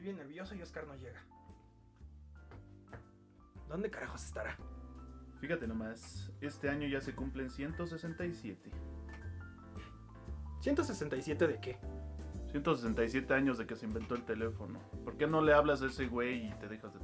bien nervioso y Oscar no llega. ¿Dónde carajos estará? Fíjate nomás, este año ya se cumplen 167. ¿167 de qué? 167 años de que se inventó el teléfono. ¿Por qué no le hablas a ese güey y te dejas de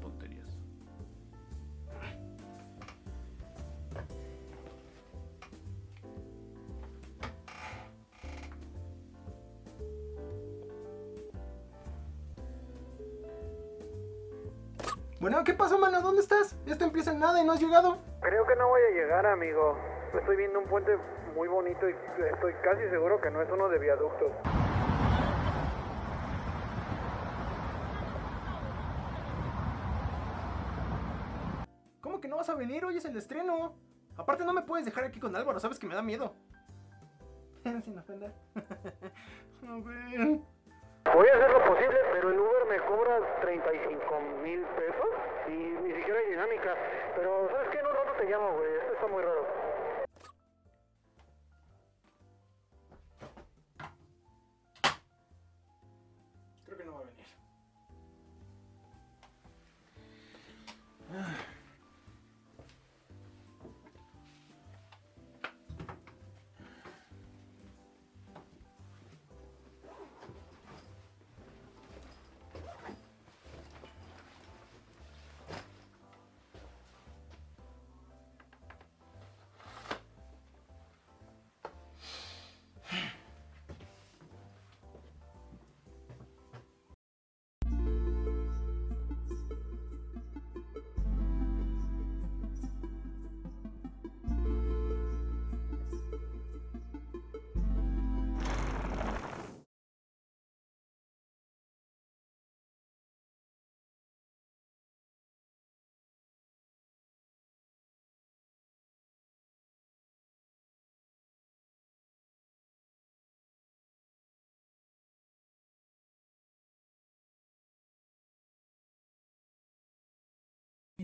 nada y no has llegado. Creo que no voy a llegar, amigo. Estoy viendo un puente muy bonito y estoy casi seguro que no es uno de viaductos. ¿Cómo que no vas a venir? Hoy es el estreno. Aparte no me puedes dejar aquí con Álvaro, sabes que me da miedo. Sin ofender. Voy a hacer lo posible, pero el Uber me cobra 35 mil pesos y ni siquiera hay dinámica. Pero, ¿sabes qué? Un rato te llamo, güey. Esto está muy raro.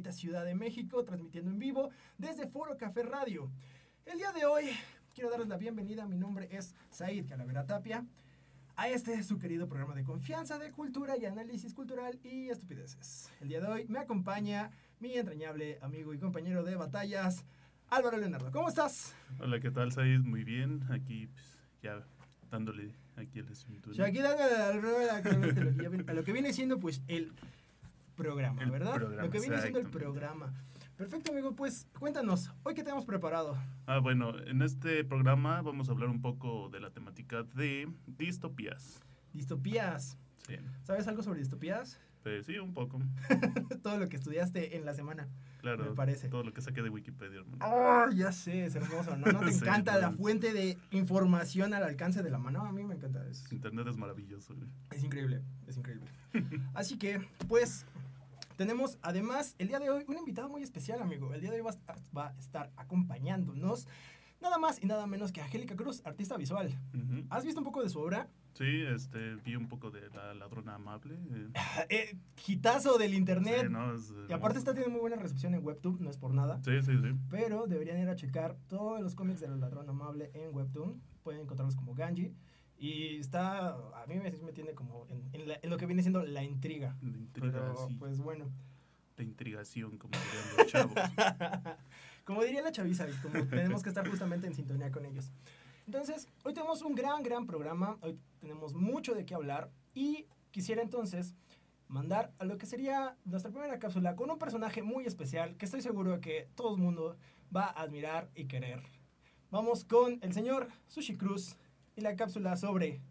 Bonita Ciudad de México, transmitiendo en vivo desde Foro Café Radio. El día de hoy quiero darles la bienvenida, mi nombre es Said Calavera Tapia, a este su querido programa de confianza, de cultura y análisis cultural y estupideces. El día de hoy me acompaña mi entrañable amigo y compañero de batallas, Álvaro Leonardo. ¿Cómo estás? Hola, ¿qué tal, Said? Muy bien. Aquí, pues, ya dándole aquí el asunto. Aquí dándole a lo que viene siendo pues el programa, ¿verdad? programa, lo que viene siendo el programa. Perfecto, amigo, pues cuéntanos, hoy qué tenemos preparado. Ah, bueno, en este programa vamos a hablar un poco de la temática de distopías. Distopías. Sí, ¿Sabes algo sobre distopías? pues sí, un poco. Todo lo que estudiaste en la semana. Claro, Me parece. todo lo que saqué de Wikipedia, hermano. Oh, ya sé, es hermoso, ¿no? ¿No te Sí, encanta la fuente de información al alcance de la mano? A mí me encanta eso. Internet es maravilloso. güey. Es increíble, es increíble. Así que, pues, tenemos además el día de hoy un invitado muy especial, amigo. El día de hoy va a estar, va a estar acompañándonos nada más y nada menos que Angélica Cruz, artista visual. ¿Has visto un poco de su obra? Sí, este, vi un poco de La Ladrona Amable. eh, Eh, hitazo del internet. sí, ¿no? Es, Y aparte está teniendo muy buena recepción en Webtoon, no es por nada. Sí, sí, sí. Pero deberían ir a checar todos los cómics del ladrón amable en Webtoon. Pueden encontrarlos como Ganji. Y está, a mí me, me tiene como en, en la- en lo que viene siendo la intriga. De intriga, Pero sí. pues bueno. De intrigación, como dirían los chavos. como diría la chaviza, como tenemos que estar justamente en sintonía con ellos. Entonces, hoy tenemos un gran, gran programa. Hoy tenemos mucho de qué hablar. Y quisiera entonces mandar a lo que sería nuestra primera cápsula con un personaje muy especial que estoy seguro que todo el mundo va a admirar y querer. Vamos con el señor Sushi Cruz y la cápsula sobre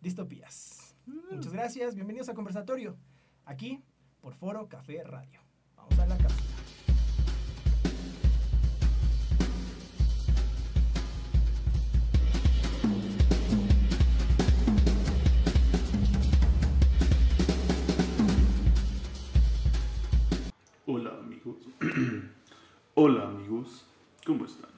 distopías. Muchas gracias, bienvenidos a Conversatorio, aquí por Foro Café Radio. Vamos a la cápsula. Hola amigos. Hola amigos. ¿Cómo están?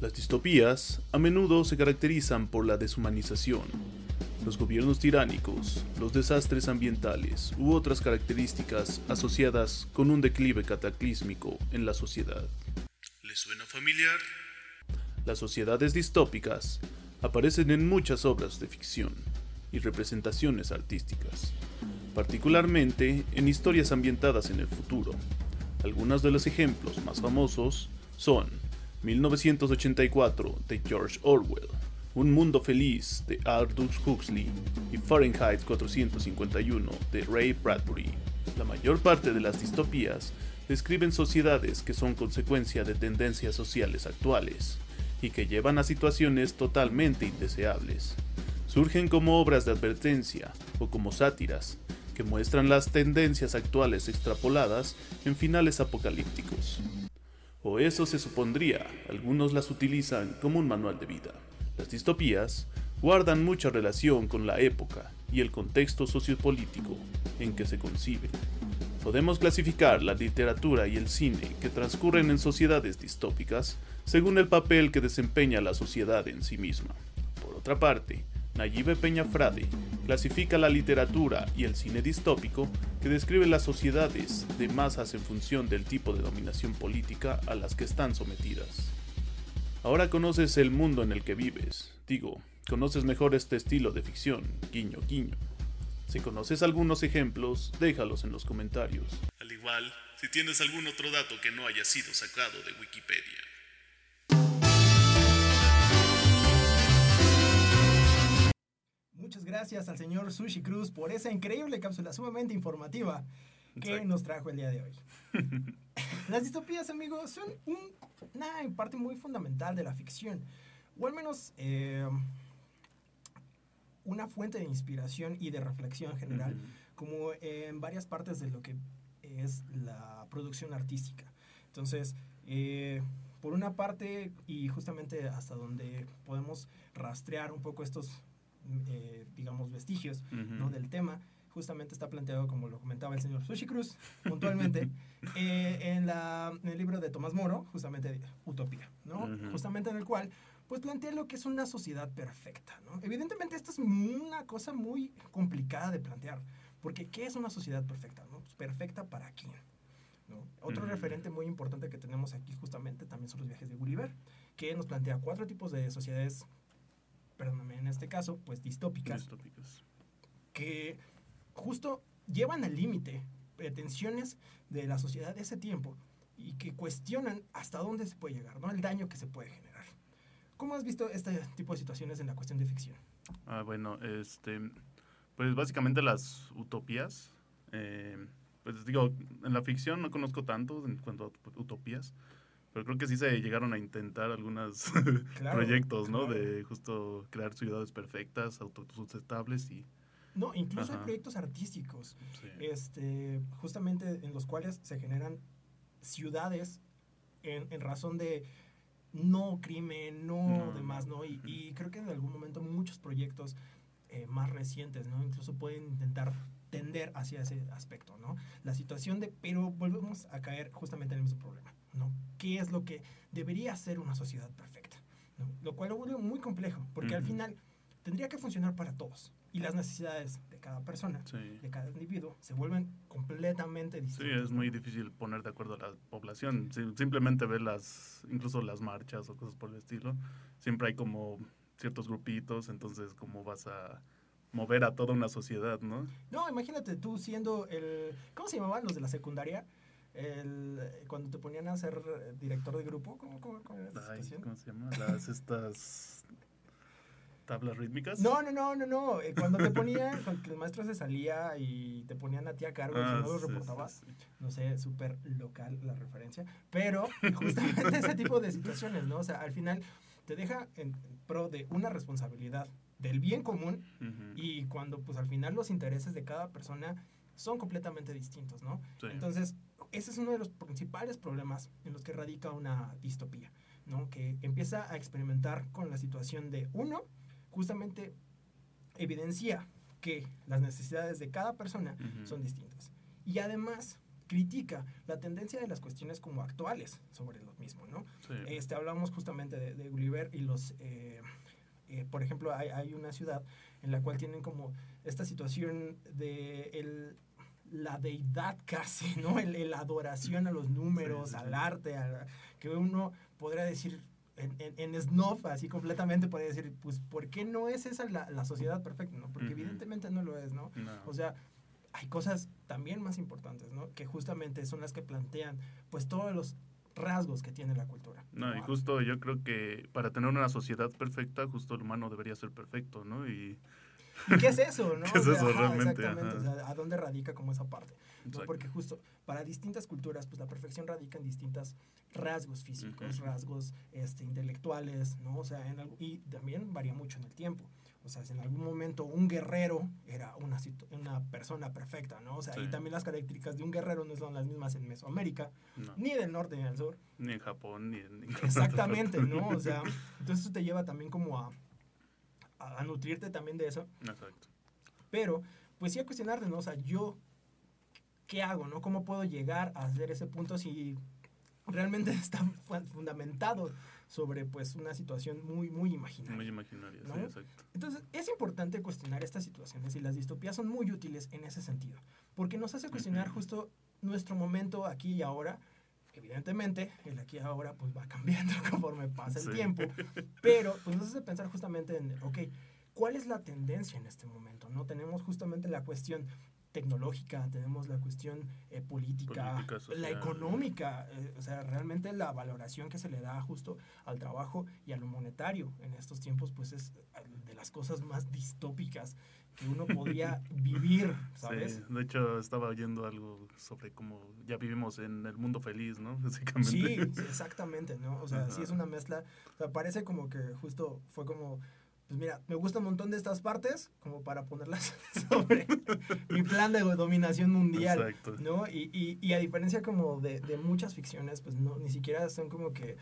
Las distopías a menudo se caracterizan por la deshumanización, los gobiernos tiránicos, los desastres ambientales u otras características asociadas con un declive cataclísmico en la sociedad. ¿Les suena familiar? Las sociedades distópicas aparecen en muchas obras de ficción y representaciones artísticas, particularmente en historias ambientadas en el futuro. Algunos de los ejemplos más famosos son 1984 de George Orwell, Un Mundo Feliz de Aldous Huxley y Fahrenheit 451 de Ray Bradbury. La mayor parte de las distopías describen sociedades que son consecuencia de tendencias sociales actuales y que llevan a situaciones totalmente indeseables. Surgen como obras de advertencia o como sátiras que muestran las tendencias actuales extrapoladas en finales apocalípticos. O eso se supondría, algunos las utilizan como un manual de vida. Las distopías guardan mucha relación con la época y el contexto sociopolítico en que se conciben. Podemos clasificar la literatura y el cine que transcurren en sociedades distópicas según el papel que desempeña la sociedad en sí misma. Por otra parte, Nayibe Peñafrade clasifica la literatura y el cine distópico que describe las sociedades de masas en función del tipo de dominación política a las que están sometidas. Ahora conoces el mundo en el que vives, digo, conoces mejor este estilo de ficción, guiño, guiño. Si conoces algunos ejemplos, déjalos en los comentarios. Al igual, si tienes algún otro dato que no haya sido sacado de Wikipedia. Muchas gracias al señor Sushi Cruz por esa increíble cápsula sumamente informativa que Exacto. nos trajo el día de hoy. Las distopías, amigos, son un- una parte muy fundamental de la ficción, o al menos eh, una fuente de inspiración y de reflexión general, Ujú. como en varias partes de lo que es la producción artística. Entonces, eh, por una parte, y justamente hasta donde podemos rastrear un poco estos, eh, digamos, vestigios ¿no? Ujú. del tema, justamente está planteado, como lo comentaba el señor Sushi Cruz, puntualmente, eh, en, la- en el libro de Tomás Moro, justamente Utopía, ¿no? Ujú. Justamente en el cual, pues plantea lo que es una sociedad perfecta, ¿no? Evidentemente esto es una cosa muy complicada de plantear, porque ¿qué es una sociedad perfecta? ¿no? Pues, perfecta para quién, ¿no? Otro Ujú. referente muy importante que tenemos aquí justamente también son los viajes de Gulliver, que nos plantea cuatro tipos de sociedades, perdóname, en este caso, pues distópicas, Distópicos. que justo llevan al límite pretensiones de la sociedad de ese tiempo y que cuestionan hasta dónde se puede llegar, ¿no? El daño que se puede generar. ¿Cómo has visto este tipo de situaciones en la cuestión de ficción? Ah, bueno, este, pues básicamente las utopías, eh, pues digo, en la ficción no conozco tanto en cuanto a utopías, pero creo que sí se llegaron a intentar algunos Claro, proyectos, ¿no? claro. De justo crear ciudades perfectas, autosustentables y... No, incluso hay Ajá. proyectos artísticos, sí. este, justamente en los cuales se generan ciudades en, en razón de no crimen, no, No, demás, no. Y, y creo que en algún momento muchos proyectos eh, más recientes, ¿no? Incluso pueden intentar tender hacia ese aspecto, ¿no? La situación de, pero volvemos a caer justamente en el mismo problema, ¿no? ¿Qué es lo que debería ser una sociedad perfecta? ¿no? Lo cual lo vuelve muy complejo, porque al Ujú. final tendría que funcionar para todos y las necesidades de cada persona Sí. de cada individuo se vuelven completamente Sí, distintas. es ¿no? muy difícil poner de acuerdo a la población. Sí, simplemente ver las, incluso las marchas o cosas por el estilo. Siempre hay como ciertos grupitos, entonces cómo vas a mover a toda una sociedad, ¿no? No, imagínate tú siendo el... ¿Cómo se llamaban los de la secundaria? El, cuando te ponían a ser director de grupo. ¿Cómo, cómo, cómo Ay? ¿cómo se llama? Las estas tablas rítmicas. No, no, no, no, no. eh, Cuando te ponían, cuando el maestro se salía y te ponían a ti a cargo y Ah, si no lo sí, sí, reportabas, sí. no sé, súper local la referencia, pero justamente ese tipo de situaciones, ¿no? O sea, al final te deja en pro de una responsabilidad del bien común Ujú. y cuando pues al final los intereses de cada persona son completamente distintos, ¿no? Sí. Entonces, ese es uno de los principales problemas en los que radica una distopía, ¿no? Que empieza a experimentar con la situación de uno, justamente evidencia que las necesidades de cada persona son distintas. Y además critica la tendencia de las cuestiones como actuales sobre lo mismo, ¿no? Sí. Este, hablamos justamente de, de Gulliver y los, eh, eh, por ejemplo, hay, hay una ciudad en la cual tienen como esta situación de el, la deidad casi, ¿no? El, el adoración a los números, Sí, sí, al arte, a la- que uno podría decir, en, en, en snuff, así completamente, puede decir, pues, ¿por qué no es esa la, la sociedad perfecta? ¿no? Porque evidentemente no lo es, ¿no? No. O sea, hay cosas también más importantes, ¿no? Que justamente son las que plantean, pues, todos los rasgos que tiene la cultura. No, y ¿no? justo yo creo que para tener una sociedad perfecta, justo el humano debería ser perfecto, ¿no? Y ¿Y qué es eso, no? ¿Qué es O sea, eso ajá, realmente? Exactamente, o Ajá. sea, ¿a dónde radica como esa parte? ¿no? Porque justo para distintas culturas, pues la perfección radica en distintos rasgos físicos, Ujú. rasgos este, intelectuales, ¿no? O sea, en algo- y también varía mucho en el tiempo. O sea, si en algún momento un guerrero era una, una persona perfecta, ¿no? O sea, y Sí. también las características de un guerrero no son las mismas en Mesoamérica, no, ni del norte ni del sur. ni en Japón, ni en Exactamente, ¿no? O sea, entonces eso te lleva también como a, a, a nutrirte también de eso. Exacto. Pero, pues sí a cuestionarte, ¿no? O sea, yo, ¿qué hago, no? ¿Cómo puedo llegar a hacer ese punto si realmente está fu- fundamentado sobre, pues, una situación muy, muy imaginaria? Muy imaginaria, ¿No? sí, exacto. Entonces, es importante cuestionar estas situaciones y las distopías son muy útiles en ese sentido, porque nos hace cuestionar justo nuestro momento aquí y ahora. Evidentemente, el aquí ahora pues va cambiando conforme pasa el Sí. tiempo, pero pues nos hace pensar justamente en, ok, ¿cuál es la tendencia en este momento? ¿no? Tenemos justamente la cuestión tecnológica, tenemos la cuestión eh, política, Política, la económica, eh, o sea, realmente la valoración que se le da justo al trabajo y a lo monetario en estos tiempos, pues es eh, de las cosas más distópicas que uno podría vivir, ¿sabes? Sí, de hecho estaba oyendo algo sobre cómo ya vivimos en el mundo feliz, ¿no? Básicamente. Sí, sí, exactamente, ¿no? O sea, sí es una mezcla, o sea, parece como que justo fue como, pues mira, me gusta un montón de estas partes como para ponerlas sobre mi plan de dominación mundial. Exacto. ¿no? Y, y, y a diferencia como de, de muchas ficciones, pues no, ni siquiera son como que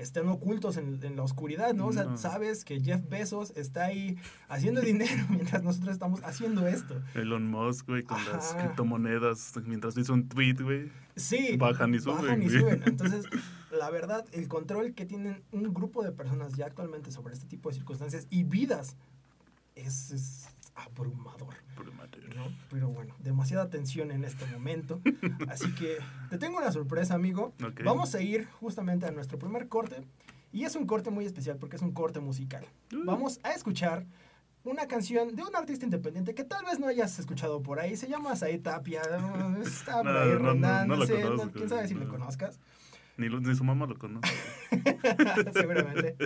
estén ocultos en, en la oscuridad, ¿no? O sea, No. sabes que Jeff Bezos está ahí haciendo dinero mientras nosotros estamos haciendo esto. Elon Musk, güey, con las Ajá. criptomonedas, mientras dice un tweet, güey. Sí. Bajan y suben, Bajan y güey. suben. Entonces, la verdad, el control que tienen un grupo de personas ya actualmente sobre este tipo de circunstancias y vidas es, es abrumador. ¿no? Pero bueno, demasiada tensión en este momento. Así que te tengo una sorpresa, amigo. Ok. Vamos a ir justamente a nuestro primer corte. Y es un corte muy especial porque es un corte musical. Uh. Vamos a escuchar una canción de un artista independiente que tal vez no hayas escuchado por ahí. Se llama Said Tapia. Está por ahí no, no, rondando, no quién sabe si lo no. conozcas. Ni, lo- ni su mamá lo conoce. Seguramente.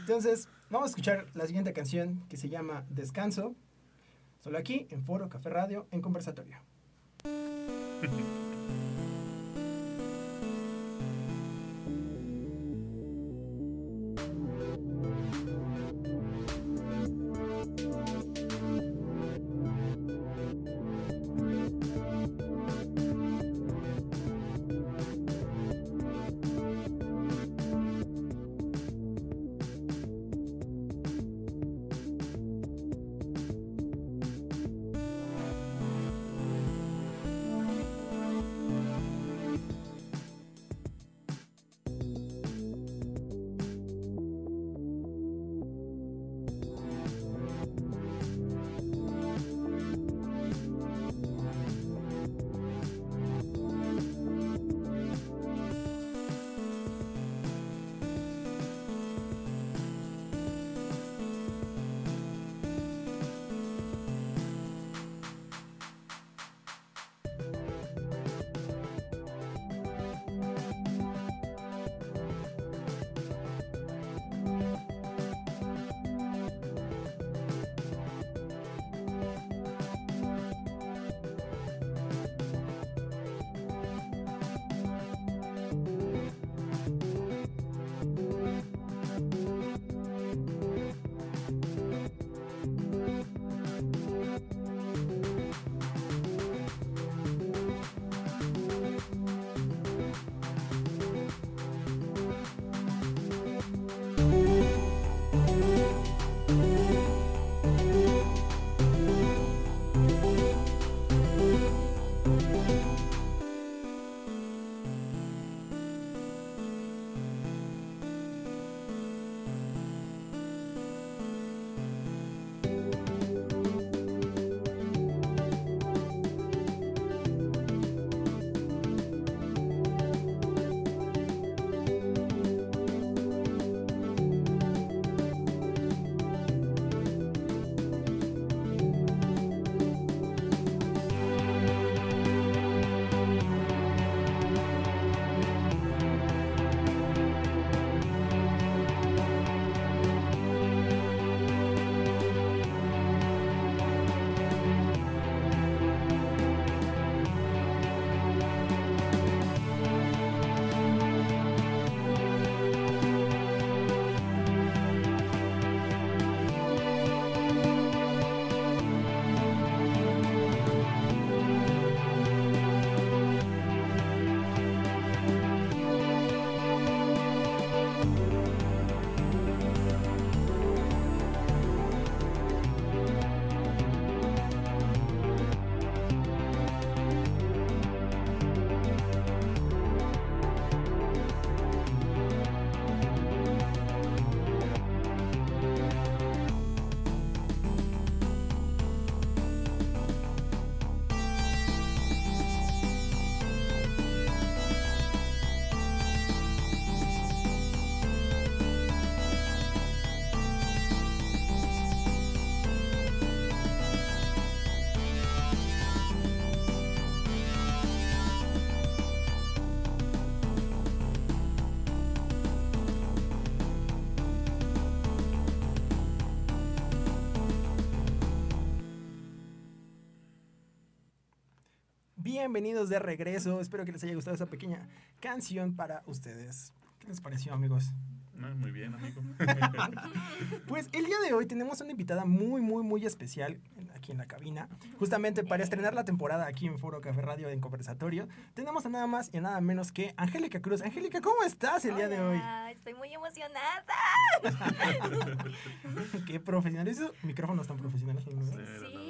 Entonces, vamos a escuchar la siguiente canción que se llama Descanso. Solo aquí en Foro Café Radio en conversatorio. bienvenidos de regreso. Espero que les haya gustado esa pequeña canción para ustedes. ¿Qué les pareció, amigos? Muy bien, amigo. Pues el día de hoy tenemos una invitada muy, muy, muy especial aquí en la cabina. Justamente para estrenar la temporada aquí en Foro Café Radio en Conversatorio, tenemos a nada más y a nada menos que Angélica Cruz. Angélica, ¿cómo estás el día de hoy? Estoy muy emocionada. Qué profesional. Esos micrófonos tan profesionales. ¿no? Sí,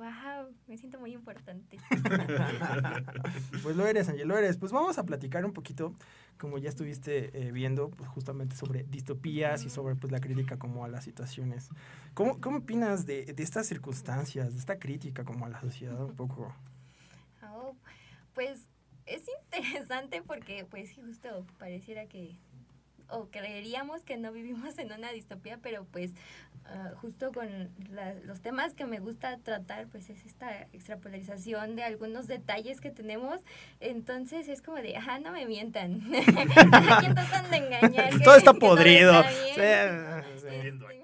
wow, me siento muy importante. Pues lo eres, Ángel, lo eres. Pues vamos a platicar un poquito, como ya estuviste eh, viendo, pues justamente sobre distopías y sobre pues la crítica como a las situaciones. ¿Cómo, cómo opinas de, de estas circunstancias, de esta crítica como a la sociedad un poco? Oh, pues es interesante porque pues justo pareciera que o creeríamos que no vivimos en una distopía, pero pues ah, justo con la- los temas que me gusta tratar, pues es esta extrapolarización de algunos detalles que tenemos. Entonces es como de, ajá, no me mientan. ¿Quién tratan de engañar? que- Todo está que podrido. está bien. Sí.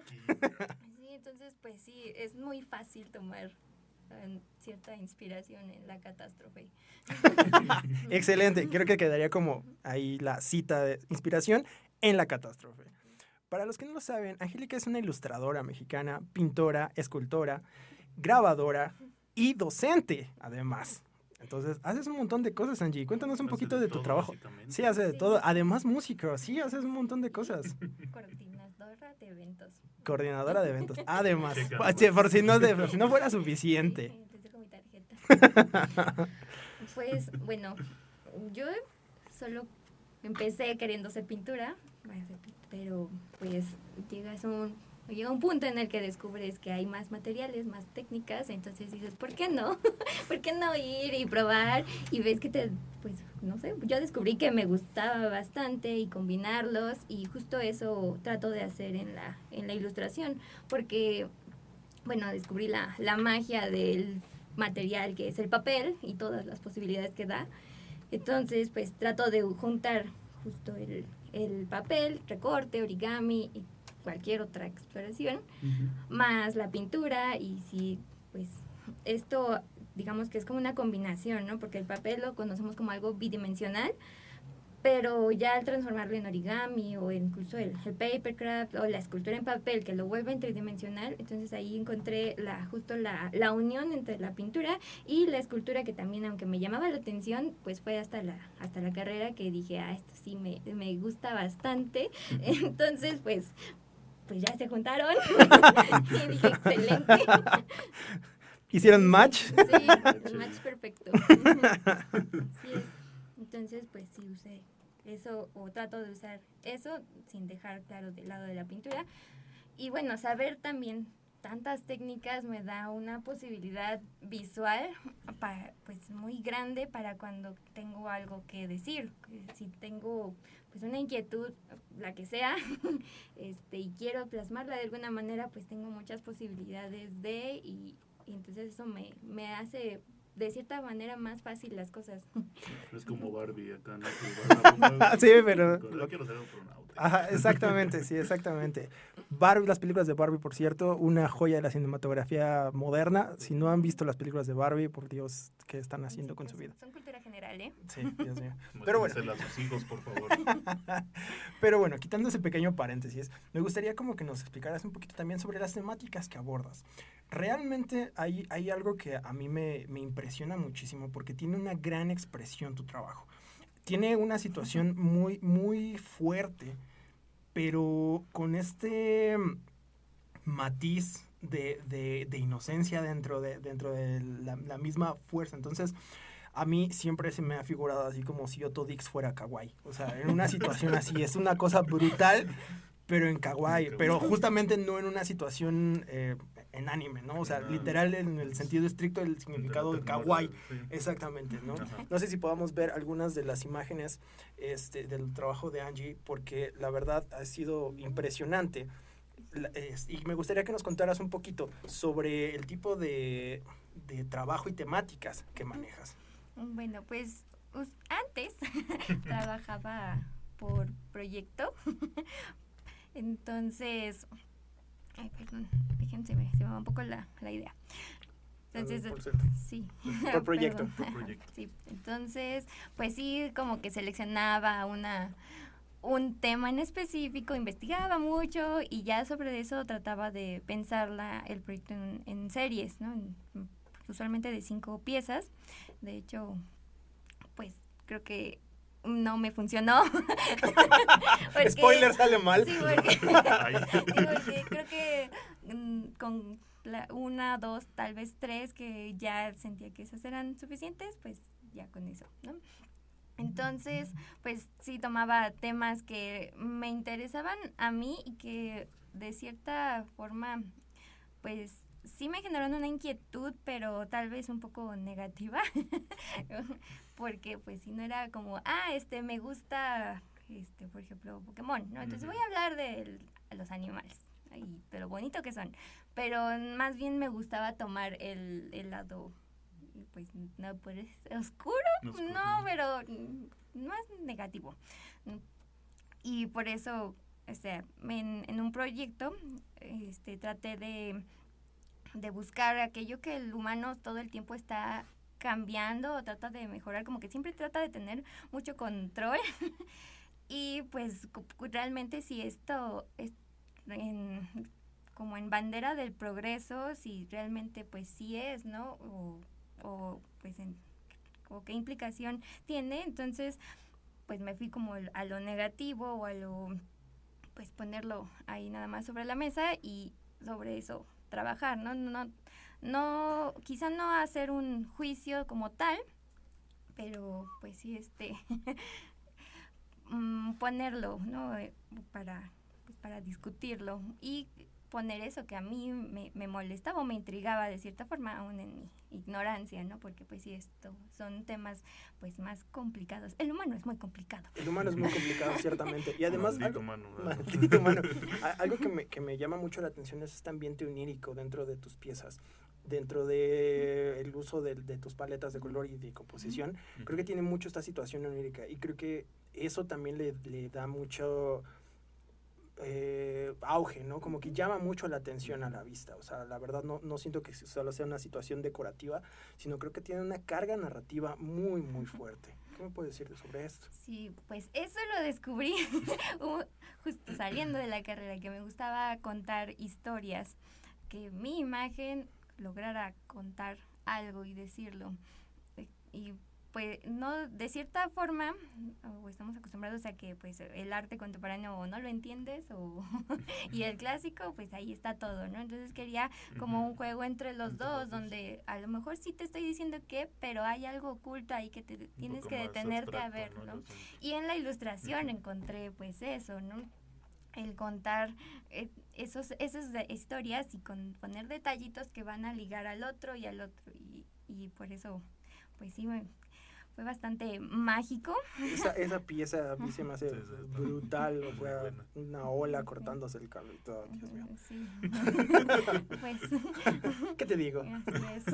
Sí, entonces pues sí, es muy fácil tomar eh, cierta inspiración en la catástrofe. Excelente. Creo que quedaría como ahí la cita de inspiración en la catástrofe. Para los que no lo saben, Angélica es una ilustradora mexicana, pintora, escultora, grabadora y docente, además. Entonces, haces un montón de cosas, Angie. Cuéntanos un Hace poquito de de tu todo, trabajo. Sí, hace de Sí. todo. Además, músico. Sí, haces un montón de cosas. Coordinadora de eventos. Coordinadora de eventos. Además, Checa, por, si no, de- por si no fuera suficiente. Sí, les dejo mi tarjeta. pues bueno, yo solo empecé queriendo hacer pintura, pero pues llegas a un, llega un punto en el que descubres que hay más materiales, más técnicas, entonces dices, ¿por qué no? ¿Por qué no ir y probar? Y ves que te, pues no sé, yo descubrí que me gustaba bastante y combinarlos y justo eso trato de hacer en la, en la ilustración, porque bueno, descubrí la, la magia del material que es el papel y todas las posibilidades que da. Entonces, pues trato de juntar justo el, el papel, recorte, origami y cualquier otra exploración, más la pintura y si, pues, esto digamos que es como una combinación, ¿no? Porque el papel lo conocemos como algo bidimensional, pero ya al transformarlo en origami o incluso el, el papercraft o la escultura en papel que lo vuelve en tridimensional, entonces ahí encontré la, justo la, la unión entre la pintura y la escultura que también, aunque me llamaba la atención, pues fue hasta la, hasta la carrera que dije, ah, esto sí me, me gusta bastante. Entonces, pues, pues ya se juntaron y dije, excelente. ¿Hicieron match? Sí, match perfecto. Sí. Entonces, pues sí usé eso o trato de usar eso sin dejar claro del lado de la pintura. Y bueno, saber también tantas técnicas me da una posibilidad visual pa- pues muy grande para cuando tengo algo que decir. Si tengo pues una inquietud, la que sea, este, y quiero plasmarla de alguna manera, pues tengo muchas posibilidades de y, y entonces eso me, me hace de cierta manera más fácil las cosas. Es como Barbie acá, Sí, pero- Yo quiero ser. Ajá, exactamente, sí, exactamente. Barbie, las películas de Barbie, por cierto, una joya de la cinematografía moderna. Si no han visto las películas de Barbie, por Dios, ¿qué están haciendo Sí, con su vida? Son cultura general, ¿eh? Sí, Dios mío. Pero bueno. A sus hijos, por favor. Pero bueno, quitando ese pequeño paréntesis, me gustaría como que nos explicaras un poquito también sobre las temáticas que abordas. Realmente hay, hay algo que a mí me, me impresiona muchísimo porque tiene una gran expresión tu trabajo. Tiene una situación muy, muy fuerte, pero con este matiz de, de- de inocencia dentro de, dentro de la, la misma fuerza. Entonces, a mí siempre se me ha figurado así como si Otto Dix fuera kawaii. O sea, en una situación así, es una cosa brutal, pero en kawaii. Pero justamente no en una situación eh, en anime, ¿no? O sea, literal en el sentido estricto del significado de kawaii. Exactamente, ¿no? No sé si podamos ver algunas de las imágenes este, del trabajo de Angie, porque la verdad ha sido impresionante. Y me gustaría que nos contaras un poquito sobre el tipo de, de trabajo y temáticas que manejas. Bueno, pues antes trabajaba por proyecto. Entonces, ay, perdón, fíjense, me- se me va un poco la, la idea. Entonces, por sí. Por proyecto. Por proyecto. Sí, entonces, pues sí, como que seleccionaba una un tema en específico, investigaba mucho y ya sobre eso trataba de pensarla el proyecto en, en series, ¿no? En- usualmente de cinco piezas. De hecho, pues creo que no me funcionó. Porque- Spoiler sale mal. Sí, porque, Ay. sí, porque creo que mm, con la una, dos, tal vez tres, que ya sentía que esas eran suficientes, pues ya con eso, ¿no? Entonces, pues sí tomaba temas que me interesaban a mí y que de cierta forma, pues sí me generaron una inquietud, pero tal vez un poco negativa, porque pues si no era como, ah, este, me gusta, este, por ejemplo, Pokémon, ¿no? Entonces voy a hablar de los animales y de lo bonito que son, pero más bien me gustaba tomar el, el lado, pues, no, pues, oscuro, Oscuro. no, pero mm, más negativo. Y por eso, o sea, en, en un proyecto, este, traté de, de buscar aquello que el humano todo el tiempo está cambiando o trata de mejorar, como que siempre trata de tener mucho control. y pues realmente si esto es en, como en bandera del progreso, si realmente pues sí es, ¿no? O, o pues en, o qué implicación tiene, entonces pues me fui como a lo negativo o a lo pues ponerlo ahí nada más sobre la mesa y sobre eso trabajar, ¿no? No, no quizá no hacer un juicio como tal, pero pues sí este mm, ponerlo, ¿no? Eh, Para pues, para discutirlo y poner eso que a mí me, me molestaba o me intrigaba de cierta forma, aún en mi ignorancia, ¿no? Porque pues sí, esto son temas pues más complicados. El humano es muy complicado. El humano es muy complicado, ciertamente. Y además, Maldito algo, humano, algo que me, que me llama mucho la atención es este ambiente onírico dentro de tus piezas. Dentro de el uso de, de tus paletas de color y de composición, creo que tiene mucho esta situación onírica. Y creo que eso también le, le da mucho eh, auge, ¿no? Como que llama mucho la atención a la vista. O sea, la verdad no, no siento que solo sea una situación decorativa, sino creo que tiene una carga narrativa muy, muy fuerte. ¿Qué me puedes decir sobre esto? Sí, pues eso lo descubrí justo saliendo de la carrera, que me gustaba contar historias, que mi imagen lograra contar algo y decirlo. Eh, Y pues no, de cierta forma, o estamos acostumbrados a que pues el arte contemporáneo o no lo entiendes o y el clásico pues ahí está todo, ¿no? Entonces quería como un juego entre los dos donde a lo mejor sí te estoy diciendo que, pero hay algo oculto ahí que te tienes que detenerte a ver, ¿no? Y en la ilustración encontré pues eso, ¿no? El contar eh, esos, esas historias y con poner detallitos que van a ligar al otro y al otro. Y, y por eso, pues sí, me- fue bastante mágico. Esa, esa pieza a mí se me hace Sí, sí, está brutal, o sea, buena. una ola cortándose el cabello y todo, Dios mío. Sí. pues, ¿Qué te digo? así es.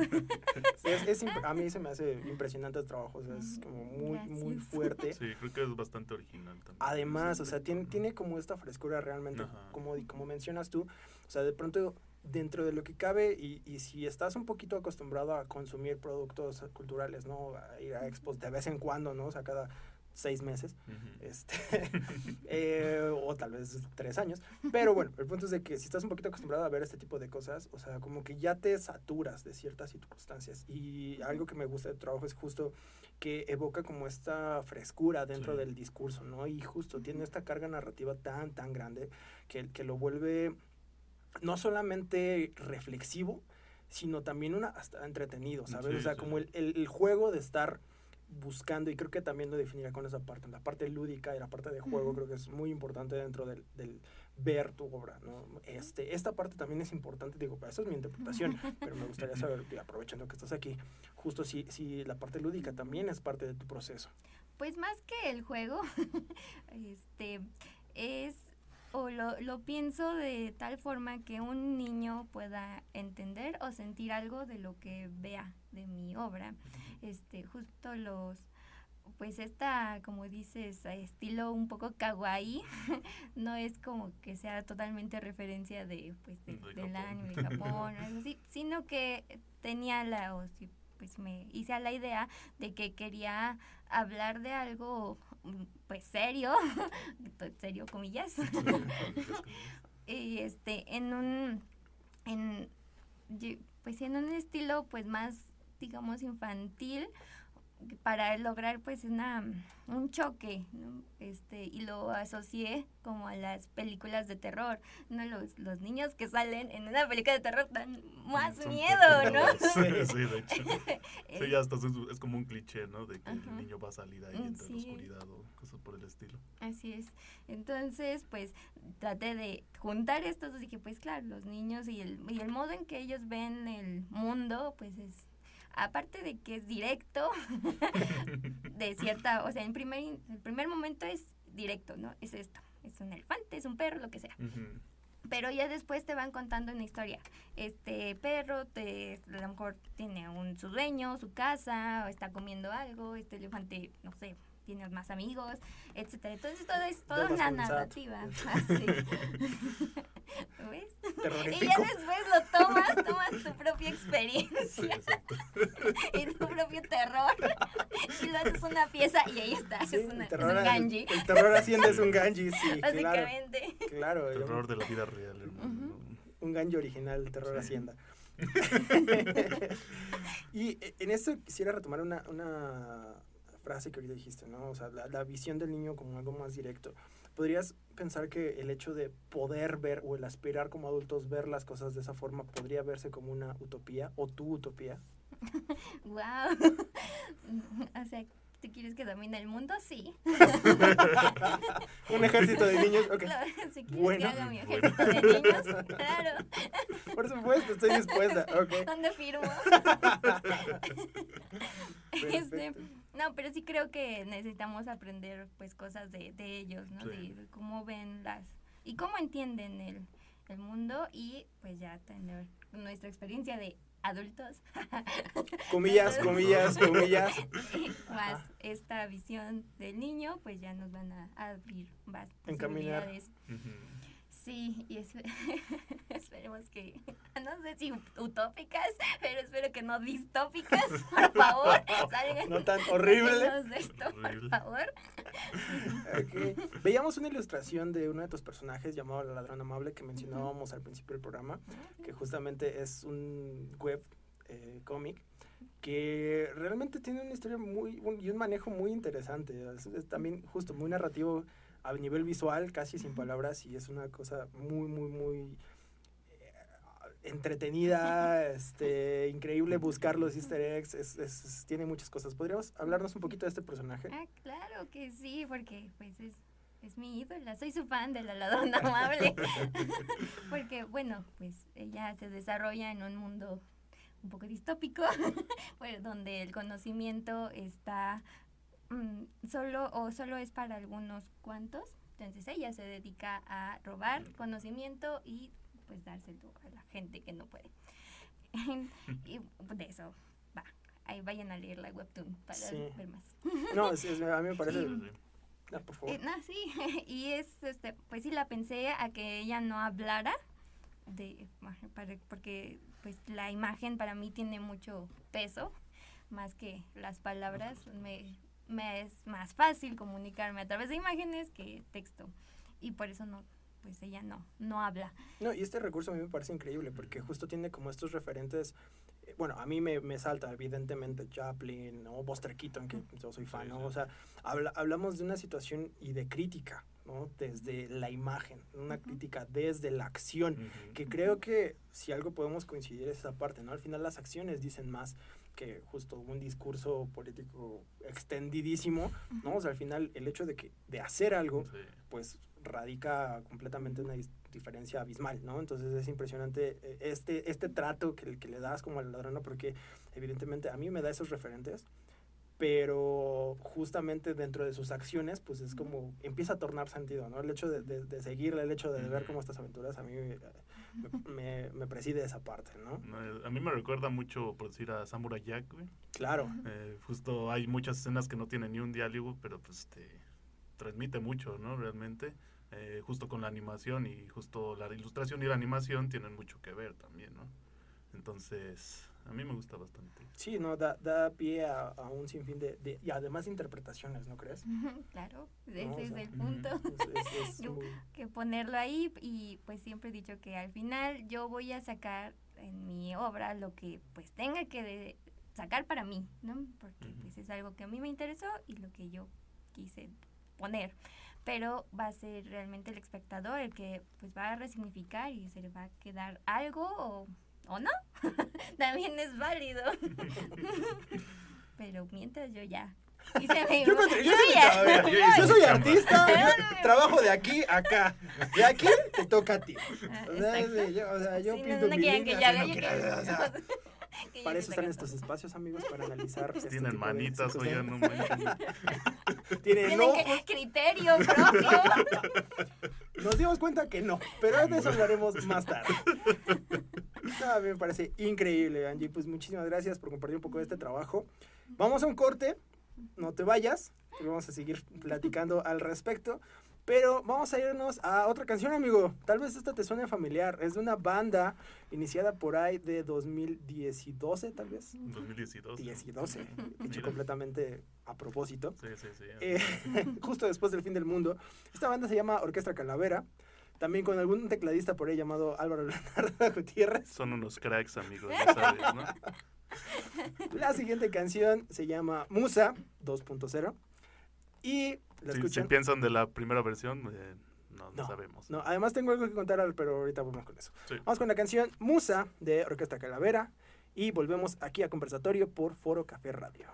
Es- es imp- a mí se me hace impresionante el trabajo, o sea, es como muy, muy fuerte. Sí, creo que es bastante original también. Además, o sea, tiene, tiene como esta frescura realmente, Ajá. como, como mencionas tú, o sea, de pronto dentro de lo que cabe y, y si estás un poquito acostumbrado a consumir productos culturales, ¿no? A ir a expos de vez en cuando, ¿no? O sea, cada seis meses, este, eh, o tal vez tres años. Pero bueno, el punto es de que si estás un poquito acostumbrado a ver este tipo de cosas, o sea, como que ya te saturas de ciertas circunstancias. Y algo que me gusta del trabajo es justo que evoca como esta frescura dentro Sí. del discurso, ¿no? Y justo tiene esta carga narrativa tan, tan grande que, que lo vuelve no solamente reflexivo, sino también una, hasta entretenido, ¿sabes? Sí, o sea, sí. como el, el- el juego de estar buscando, y creo que también lo definiría con esa parte, la parte lúdica y la parte de juego creo que es muy importante dentro del, del ver tu obra, ¿no? Este, esta parte también es importante, digo, eso es mi interpretación, pero me gustaría saber, aprovechando que estás aquí, justo si, si la parte lúdica también es parte de tu proceso. Pues más que el juego, este es o lo, lo pienso de tal forma que un niño pueda entender o sentir algo de lo que vea de mi obra. Este, justo los pues esta, como dices, estilo un poco kawaii, no es como que sea totalmente referencia de, pues, de- De del anime, de Japón, así, sino que tenía la, o sí, pues me hice a la idea de que quería hablar de algo, pues serio, serio comillas, y este, en un, en, pues en un estilo pues más, digamos, infantil, para lograr pues una un choque ¿no? este y lo asocié como a las películas de terror no los, los niños que salen en una película de terror dan más Son miedo no. Sí, sí, de hecho. Sí, ya hasta es, es como un cliché, ¿no? De que Ajá. el niño va a salir ahí entre la sí. oscuridad o cosas por el estilo. Así es. Entonces, pues traté de juntar estos, dije, pues claro, los niños y el, y el modo en que ellos ven el mundo, pues es, aparte de que es directo, de cierta, o sea, en primer, el primer momento es directo, ¿no? Es esto, es un elefante, es un perro, lo que sea. Pero ya después te van contando una historia. Este perro te, a lo mejor tiene un, su dueño, su casa, o está comiendo algo, este elefante, no sé, tiene más amigos, etcétera. Entonces todo es toda una narrativa. Así. ¿Ves? Y ya después lo tomas, tomas tu propia Sí, experiencia exacto. y tu propio terror y lo haces una pieza y ahí está, Sí, es, una, el es un ganji, el terror hacienda es un ganji, sí, claro. básicamente. Claro, yo- Terror de la vida real, hermano. Un ganji original, terror Sí. hacienda. y eh, en esto quisiera retomar una, una frase que ahorita dijiste, ¿no? O sea, la, la visión del niño como algo más directo. ¿Podrías pensar que el hecho de poder ver o el aspirar como adultos ver las cosas de esa forma podría verse como una utopía o tu utopía? Wow. o sea, ¿tú quieres que domine el mundo? Sí. Un ejército de niños, ok. Claro, si quieres Bueno. que haga mi ejército de niños, claro. Por supuesto, estoy dispuesta, ok. ¿Dónde firmo? este. No, pero sí creo que necesitamos aprender pues cosas de, de ellos, ¿no? Sí. De, de cómo ven las y cómo entienden el, el mundo y pues ya tener nuestra experiencia de adultos Comillas, comillas, comillas. más esta visión del niño pues ya nos van a abrir más Encaminar. posibilidades. Sí, y espe- esperemos que, no sé si utópicas, pero espero que no distópicas, por favor. Salgan No tan horrible. de esto, Horrible. por favor. Veíamos una ilustración de uno de tus personajes llamado La Ladrón Amable que mencionábamos al principio del programa, que justamente es un web eh, cómic que realmente tiene una historia muy un- y un manejo muy interesante. Es, es también justo muy narrativo a nivel visual, casi sin palabras, y es una cosa muy, muy, muy eh, entretenida, este, increíble buscar los easter eggs, es- es- es- tiene muchas cosas. ¿Podríamos hablarnos un poquito de este personaje? Ah, claro que sí, porque pues es, es mi ídola, soy su fan de la ladrona amable. porque bueno, pues ella se desarrolla en un mundo un poco distópico, pues, donde el conocimiento está mm, solo o solo es para algunos cuantos. Entonces ella se dedica a robar conocimiento y pues dárselo a la gente que no puede. y de eso va. Ahí vayan a leer la webtoon para Sí. ver más. No, es- a mí me parece... Sí, sí, sí. Ah, por favor. Eh, no, sí, y es, este, pues sí la pensé a que ella no hablara, de, para- porque pues la imagen para mí tiene mucho peso, más que las palabras, me, me es más fácil comunicarme a través de imágenes que texto, y por eso no, pues ella no, no habla. No, y este recurso a mí me parece increíble porque justo tiene como estos referentes. eh, Bueno, a mí me, me salta evidentemente Chaplin o Buster Keaton, que yo soy fan, ¿no? O sea, habla- hablamos de una situación y de crítica, ¿no? Desde la imagen, una crítica desde la acción, que creo que si algo podemos coincidir es esa parte, ¿no? Al final las acciones dicen más que justo un discurso político extendidísimo, ¿no? O sea, al final el hecho de que de hacer algo Sí. pues radica completamente una diferencia abismal, ¿no? Entonces es impresionante eh, este, este trato que, que le das como al ladrón, porque evidentemente a mí me da esos referentes, pero justamente dentro de sus acciones, pues es como empieza a tornar sentido, ¿no? El hecho de, de, de seguirle, el hecho de ver cómo estas aventuras a mí eh, me, me, preside esa parte, ¿no? A mí me recuerda mucho, por decir, a Samurai Jack, güey. Claro. Eh, justo hay muchas escenas que no tienen ni un diálogo, pero pues te transmite mucho, ¿no? Realmente. Eh, justo con la animación y justo la ilustración y la animación tienen mucho que ver también, ¿no? Entonces, a mí me gusta bastante. Sí, no, da, da pie a, a un sinfín de, de- y además interpretaciones, ¿no crees? Claro, ese No, o es sea, el punto. Es- es- es muy- que ponerlo ahí y pues siempre he dicho que al final yo voy a sacar en mi obra lo que pues tenga que de- sacar para mí, ¿no? Porque pues es algo que a mí me interesó y lo que yo quise poner. Pero va a ser realmente el espectador el que pues va a resignificar y se le va a quedar algo o, o no. También es válido. Pero mientras yo ya mi Yo, yo yo soy, ya- yo artista, yo trabajo de aquí a acá. De aquí te toca a ti. Ah, O sea, yo, o sea, yo Sí, no- pinto no mi que haga, no o sea, que yo Para eso están estos espacios, amigos, para analizar. este Tienen de manitas, oigan, no. Tienen Tienen ojos. que- criterio propio. Nos dimos cuenta que no, pero de eso hablaremos más tarde. No, a mí me parece increíble, Angie. Pues muchísimas gracias por compartir un poco de este trabajo. Vamos a un corte, no te vayas, porque vamos a seguir platicando al respecto. Pero vamos a irnos a otra canción, amigo. Tal vez esta te suene familiar. Es de una banda iniciada por ahí de 2012, tal vez. 2012. 10 hecho completamente a propósito. Sí, sí, sí. Eh, justo después del fin del mundo. Esta banda se llama Orquestra Calavera. También con algún tecladista por ahí llamado Álvaro Leonardo Gutiérrez. Son unos cracks, amigos, ya sabes, ¿no? La siguiente canción se llama Musa 2.0. Y la Si, si piensan de la primera versión, eh, no, no, No, sabemos. No, además tengo algo que contar, pero ahorita vamos con eso. Sí. Vamos con la canción Musa de Orquesta Calavera. Y volvemos aquí a conversatorio por Foro Café Radio.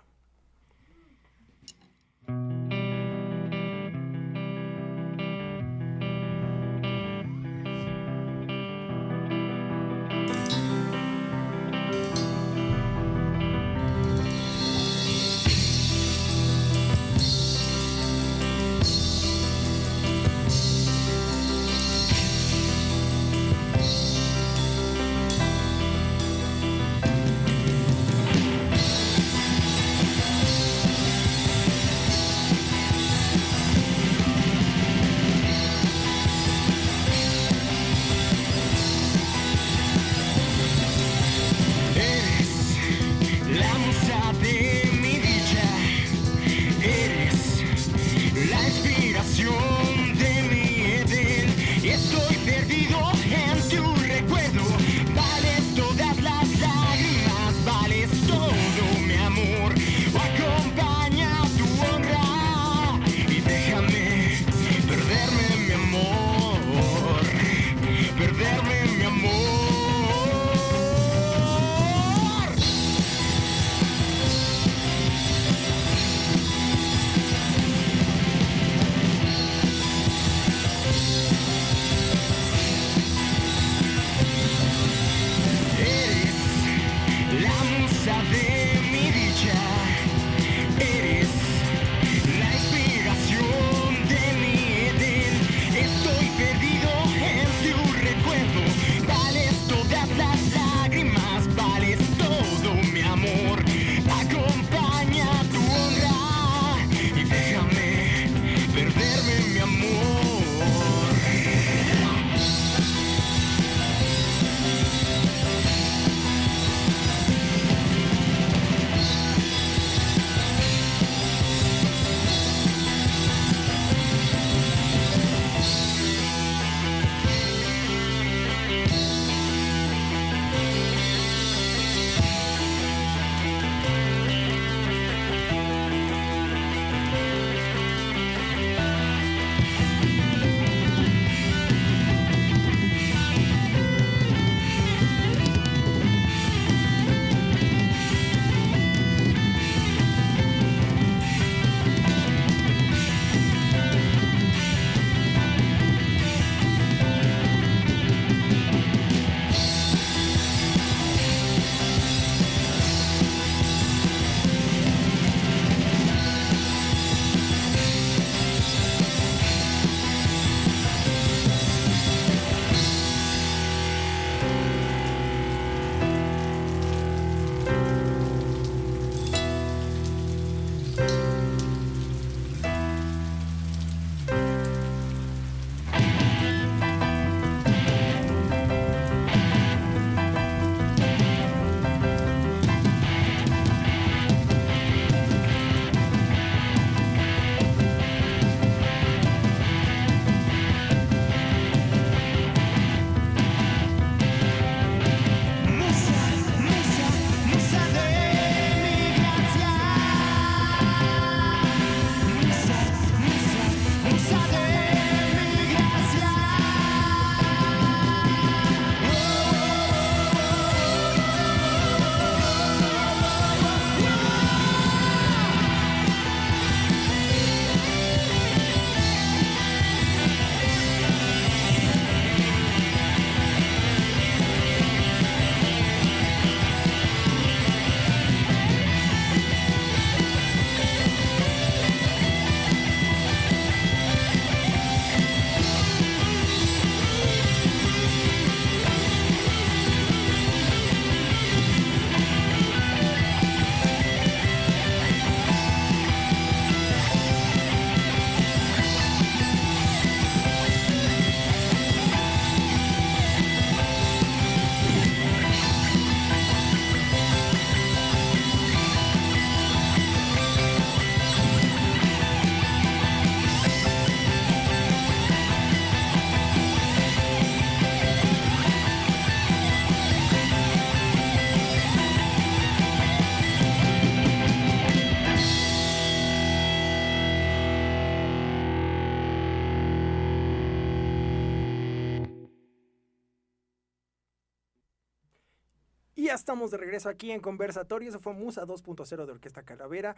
Estamos de regreso aquí en Conversatorio. Eso fue Musa 2.0 de Orquesta Calavera.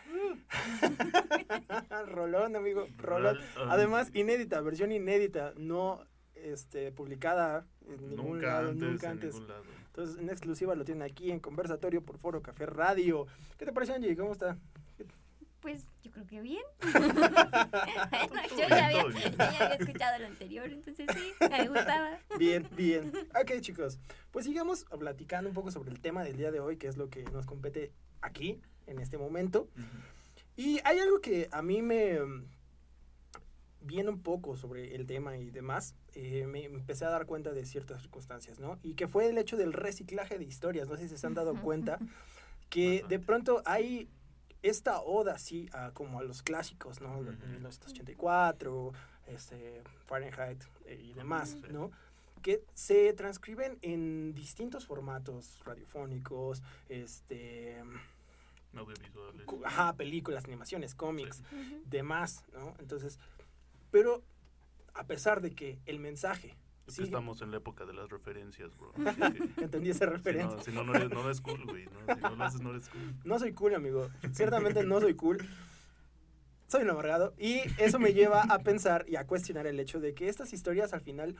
rolón, amigo, rolón. Además, inédita, versión inédita, no este, publicada en ningún Nunca lado, antes. nunca antes. Entonces, en exclusiva lo tienen aquí en Conversatorio por Foro Café Radio. ¿Qué te parece, Angie? ¿Cómo está? Pues yo creo que bien. Bueno, yo ya había, Todo bien. yo ya había escuchado lo anterior, entonces sí, me gustaba. Bien, bien. Ok, chicos. Pues sigamos platicando un poco sobre el tema del día de hoy, que es lo que nos compete aquí, en este momento. Y hay algo que a mí me viene un poco sobre el tema y demás. eh, me empecé a dar cuenta de ciertas circunstancias, ¿no? Y que fue el hecho del reciclaje de historias. No sé si se han dado cuenta que de pronto hay esta oda así a, como a los clásicos, ¿no? De Ujú. 1984, este, Fahrenheit eh, y demás, Sí. ¿no? que se transcriben en distintos formatos radiofónicos, este, Audiovisuales. ajá, películas, animaciones, cómics, Sí. Demás, ¿no? Entonces, pero a pesar de que el mensaje, sí, que estamos en la época de las referencias, bro. Que- entendí esa Si referencia. no, si no, no eres, no eres cool, güey. ¿no? Si no lo haces, no eres cool. No soy cool, amigo. Ciertamente no soy cool. Soy un amargado. Y eso me lleva a pensar y a cuestionar el hecho de que estas historias al final,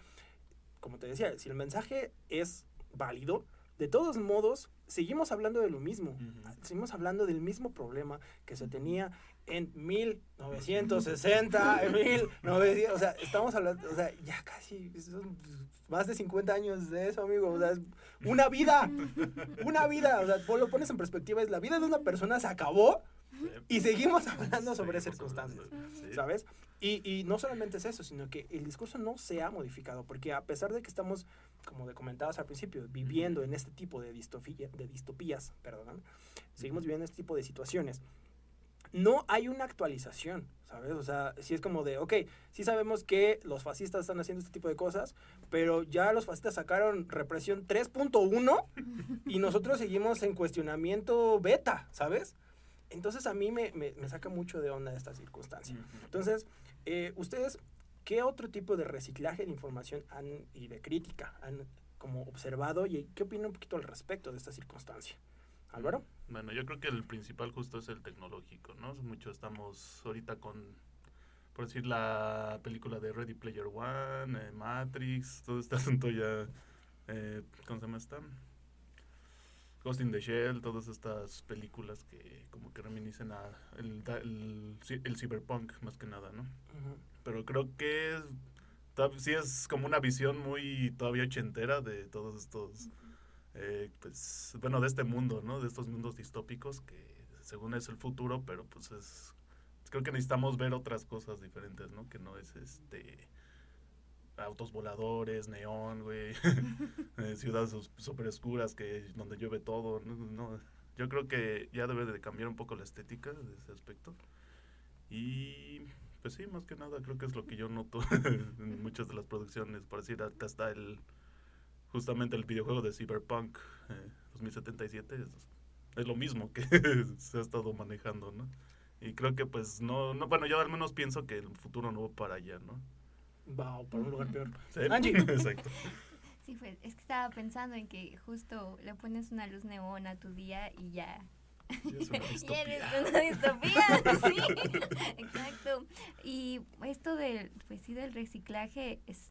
como te decía, si el mensaje es válido, de todos modos, seguimos hablando de lo mismo. Ujú. Seguimos hablando del mismo problema que se tenía en 1960, en 1900, o sea, estamos hablando, o sea, ya casi son más de 50 años de eso, amigo, o sea, es una vida, una vida, o sea, vos lo pones en perspectiva, es la vida de una persona se acabó y seguimos hablando sobre circunstancias. ¿sabes? Y, y no solamente es eso, sino que el discurso no se ha modificado, porque a pesar de que estamos, como de comentabas al principio, viviendo en este tipo de, distofía, de distopías, perdón, seguimos viviendo este tipo de situaciones, no hay una actualización, ¿sabes? O sea, si es como de, ok, sí sabemos que los fascistas están haciendo este tipo de cosas, pero ya los fascistas sacaron represión 3.1 y nosotros seguimos en cuestionamiento beta, ¿sabes? Entonces a mí me, me- me saca mucho de onda esta circunstancia. Entonces, eh, ustedes, ¿qué otro tipo de reciclaje de información han, y de crítica han como observado y qué opinan un poquito al respecto de esta circunstancia? Álvaro. Bueno, yo creo que el principal justo es el tecnológico, ¿no? Mucho estamos ahorita con, por decir, la película de Ready Player One, eh, Matrix, todo este asunto ya, eh, ¿cómo se llama esta? Ghost in the Shell, todas estas películas que como que reminiscen a el, el, cyberpunk más que nada, ¿no? Pero creo que es- sí es como una visión muy todavía ochentera de todos estos, eh, pues, bueno, de este mundo, ¿no? De estos mundos distópicos que según es el futuro, pero pues es, creo que necesitamos ver otras cosas diferentes, ¿no? Que no es este autos voladores, neón, güey, eh, ciudades súper oscuras que donde llueve todo, no, no, yo creo que ya debe de cambiar un poco la estética de ese aspecto. Y pues sí, más que nada creo que es lo que yo noto en muchas de las producciones, por decir, está el justamente el videojuego de Cyberpunk eh, 2077, es, es lo mismo que se ha estado manejando, ¿no? Y creo que pues no, no, bueno, yo al menos pienso que el futuro no va para allá, ¿no? Va para un lugar peor. Sí, Angie. Exacto. Sí, pues es que estaba pensando en que justo le pones una luz neón a tu día y ya. Es una Y eres una distopía, sí, exacto. Y esto del, pues sí, del reciclaje es,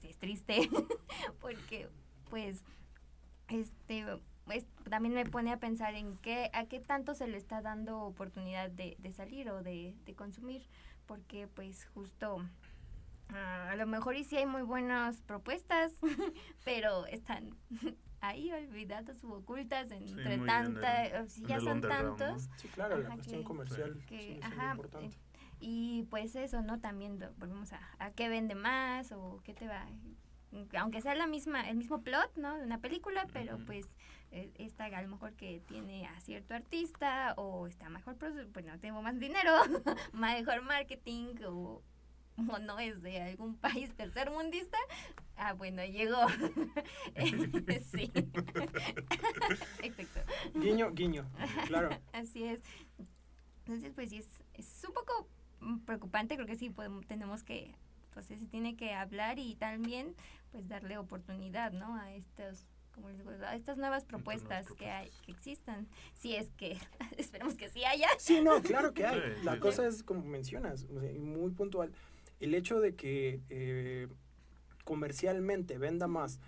pues es triste, porque pues, este, pues, también me pone a pensar en qué, a qué tanto se le está dando oportunidad de, de salir o de, de consumir, porque pues justo ah, a lo mejor y sí hay muy buenas propuestas, pero están ahí olvidadas u ocultas entre en el- o si en ya son tantos. Sí, claro, la cuestión que- comercial que- sigue siendo ajá, importante. Y pues eso, ¿no? También volvemos a, a qué vende más o qué te va. Aunque sea la misma, el mismo plot, ¿no? De una película, pero pues eh, esta a lo mejor que tiene a cierto artista o está mejor, pues no tengo más dinero, mejor marketing o, o no es de algún país tercermundista. Ah, bueno, llegó. sí. Exacto. Guiño, guiño. Claro. Así es. Entonces, pues sí, es, es un poco preocupante. Creo que sí podemos, tenemos que, pues se tiene que hablar y también, pues darle oportunidad, ¿no? A estos como les digo, a estas nuevas propuestas que propuestas. hay, que existan, si es que esperemos que sí haya. Sí, no, claro que hay. Sí, La sí, cosa es como mencionas, muy puntual. El hecho de que eh, comercialmente venda más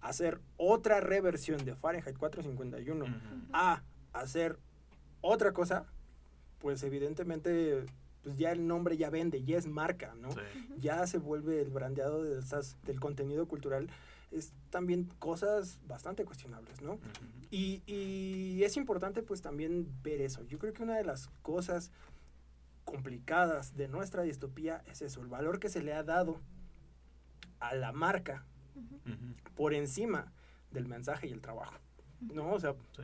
hacer otra reversión de Fahrenheit 451 Ujú. a hacer otra cosa, pues evidentemente pues ya el nombre ya vende, ya es marca, ¿no? Sí. Ya se vuelve el brandeado de estas, del contenido cultural. Es también cosas bastante cuestionables, ¿no? Y, y es importante pues también ver eso. Yo creo que una de las cosas complicadas de nuestra distopía es eso, el valor que se le ha dado a la marca por encima del mensaje y el trabajo. ¿No? O sea, Sí.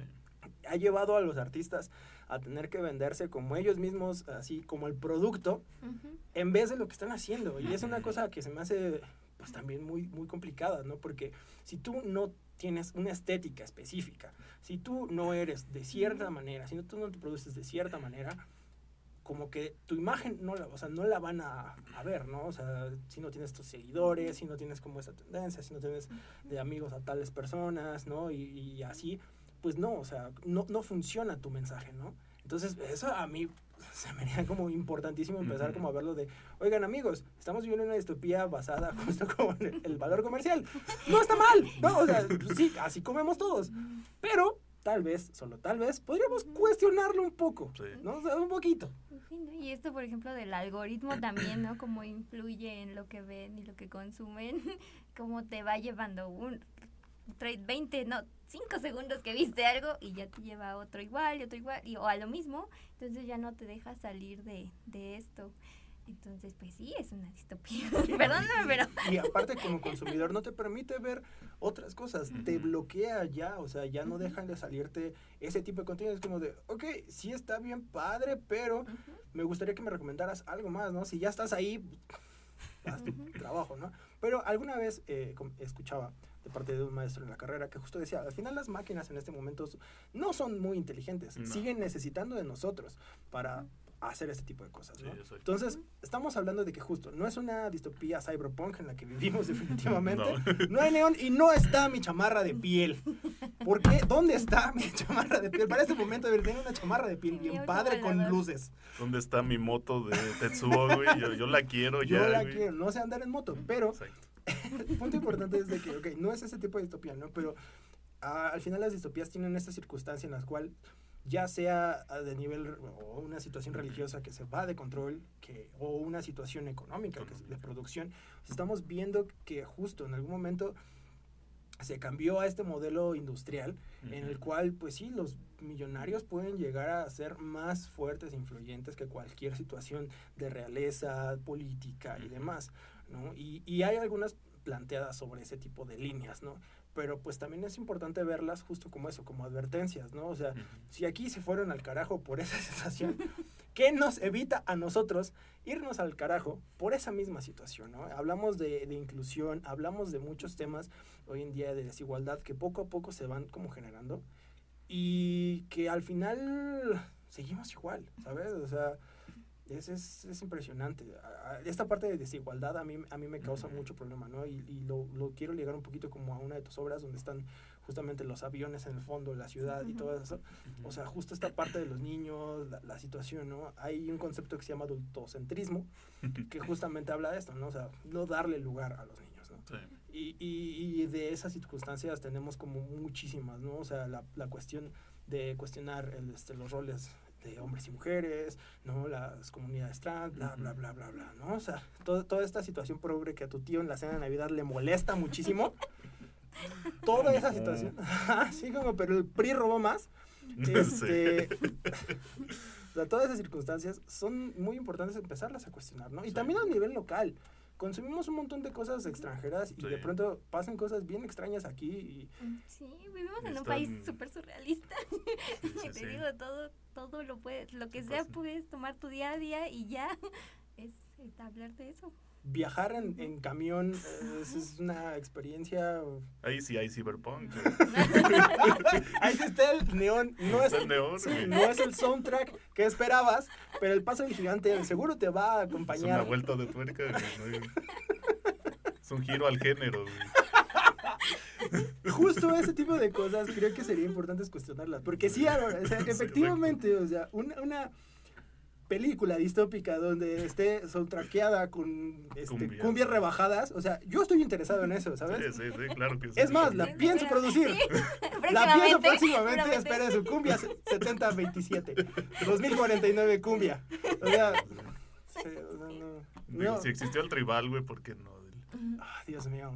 ha llevado a los artistas a tener que venderse como ellos mismos, así como el producto, en vez de lo que están haciendo. Y es una cosa que se me hace pues también muy, muy complicada, ¿no? Porque si tú no tienes una estética específica, si tú no eres de cierta manera, si no, tú no te produces de cierta manera, como que tu imagen no la, o sea, no la van a, a ver, ¿no? O sea, si no tienes tus seguidores, si no tienes como esa tendencia, si no tienes de amigos a tales personas, ¿no? Y, y así, pues no, o sea, no, no funciona tu mensaje, ¿no? Entonces, eso a mí se me haría como importantísimo empezar como a verlo de, oigan amigos, estamos viviendo una distopía basada justo como en el, el valor comercial. No está mal, ¿no? O sea, sí, así comemos todos. Pero, tal vez, solo tal vez, podríamos cuestionarlo un poco, Sí. ¿no? O sea, un poquito. ¿no? Y esto, por ejemplo, del algoritmo también, ¿no? Cómo influye en lo que ven y lo que consumen, cómo te va llevando un 20, no, 5 segundos que viste algo y ya te lleva a otro igual y otro igual, y, o a lo mismo, entonces ya no te deja salir de, de esto. Entonces, pues sí, es una distopía. Perdóname, pero... Y aparte como consumidor no te permite ver otras cosas, te bloquea ya, o sea, ya no dejan de salirte ese tipo de contenido. Es como de, ok, sí está bien padre, pero me gustaría que me recomendaras algo más, ¿no? Si ya estás ahí, haz tu trabajo, ¿no? Pero alguna vez eh, escuchaba de parte de un maestro en la carrera que justo decía, al final las máquinas en este momento no son muy inteligentes, No. siguen necesitando de nosotros para hacer este tipo de cosas, ¿no? Sí, exacto. Entonces, estamos hablando de que justo no es una distopía cyberpunk en la que vivimos definitivamente. No. no. hay neón y no está mi chamarra de piel. ¿Por qué? ¿Dónde está mi chamarra de piel? Para este momento debería tener una chamarra de piel bien padre con luces. ¿Dónde está mi moto de Tetsuo, güey? Yo, yo la quiero Yo ya, la güey. quiero, no sé andar en moto, pero Exacto. el punto importante es de que, ok, no es ese tipo de distopía, ¿no? Pero al final las distopías tienen esta circunstancia en la cual ya sea ah, de nivel o una situación religiosa que se va de control que, o una situación económica que es de producción, estamos viendo que justo en algún momento se cambió a este modelo industrial en el cual, pues sí, los millonarios pueden llegar a ser más fuertes e influyentes que cualquier situación de realeza, política y demás, ¿no? Y, y hay algunas planteadas sobre ese tipo de líneas, ¿no? Pero pues también es importante verlas justo como eso, como advertencias, ¿no? O sea, si aquí se fueron al carajo por esa situación, ¿qué nos evita a nosotros irnos al carajo por esa misma situación? ¿no? Hablamos de, de inclusión, hablamos de muchos temas hoy en día de desigualdad que poco a poco se van como generando y que al final seguimos igual, ¿sabes? O sea, es, es, es impresionante. Esta parte de desigualdad a mí, a mí me causa Ujú. mucho problema, ¿no? Y, y lo, lo quiero ligar un poquito como a una de tus obras donde están justamente los aviones en el fondo, la ciudad y todo eso. O sea, justo esta parte de los niños, la, la situación, ¿no? Hay un concepto que se llama adultocentrismo, que justamente habla de esto, ¿no? O sea, no darle lugar a los niños, ¿no? Sí. Y, y, y de esas circunstancias tenemos como muchísimas, ¿no? O sea, la, la cuestión de cuestionar el, este, los roles de hombres y mujeres, ¿no? Las comunidades trans, bla, bla, bla, bla, bla, ¿no? O sea, todo- toda esta situación progre que a tu tío en la cena de Navidad le molesta muchísimo. Toda esa situación. Así como, pero el PRI robó más. Sí. Este, o sea, todas esas circunstancias son muy importantes empezarlas a cuestionar, ¿no? Y Sí. también a nivel local. Consumimos un montón de cosas extranjeras y de Sí. pronto pasan cosas bien extrañas aquí y Sí, vivimos en un país súper surrealista. Sí, sí, Te sí. digo, todo, todo lo puedes, lo que Sí, sea puedes tomar tu día a día y ya es, es hablar de eso. Viajar en, en camión eh, es, es una experiencia... Ahí sí hay cyberpunk. Ahí sí está el neón, no es el neón, sí, güey. no es el soundtrack que esperabas, pero el paso del gigante seguro te va a Es una acompañar. vuelta de tuerca. ¿no? Es un giro al género. justo ese tipo de cosas creo que sería importante cuestionarlas. Porque sí, ahora, o sea, efectivamente, o sea, una, una película distópica donde esté soundtrackeada con este, Cumbia. cumbias rebajadas, o sea, yo estoy interesado en eso, ¿sabes? Sí, sí, sí, claro que sí. Es más, la pienso producir. sí. La pienso próximamente, esperen su cumbia 7027. 2049 cumbia. O sea, sí, o sea, no. Si existió el tribal, güey, ¿por qué no? Ah, Dios mío,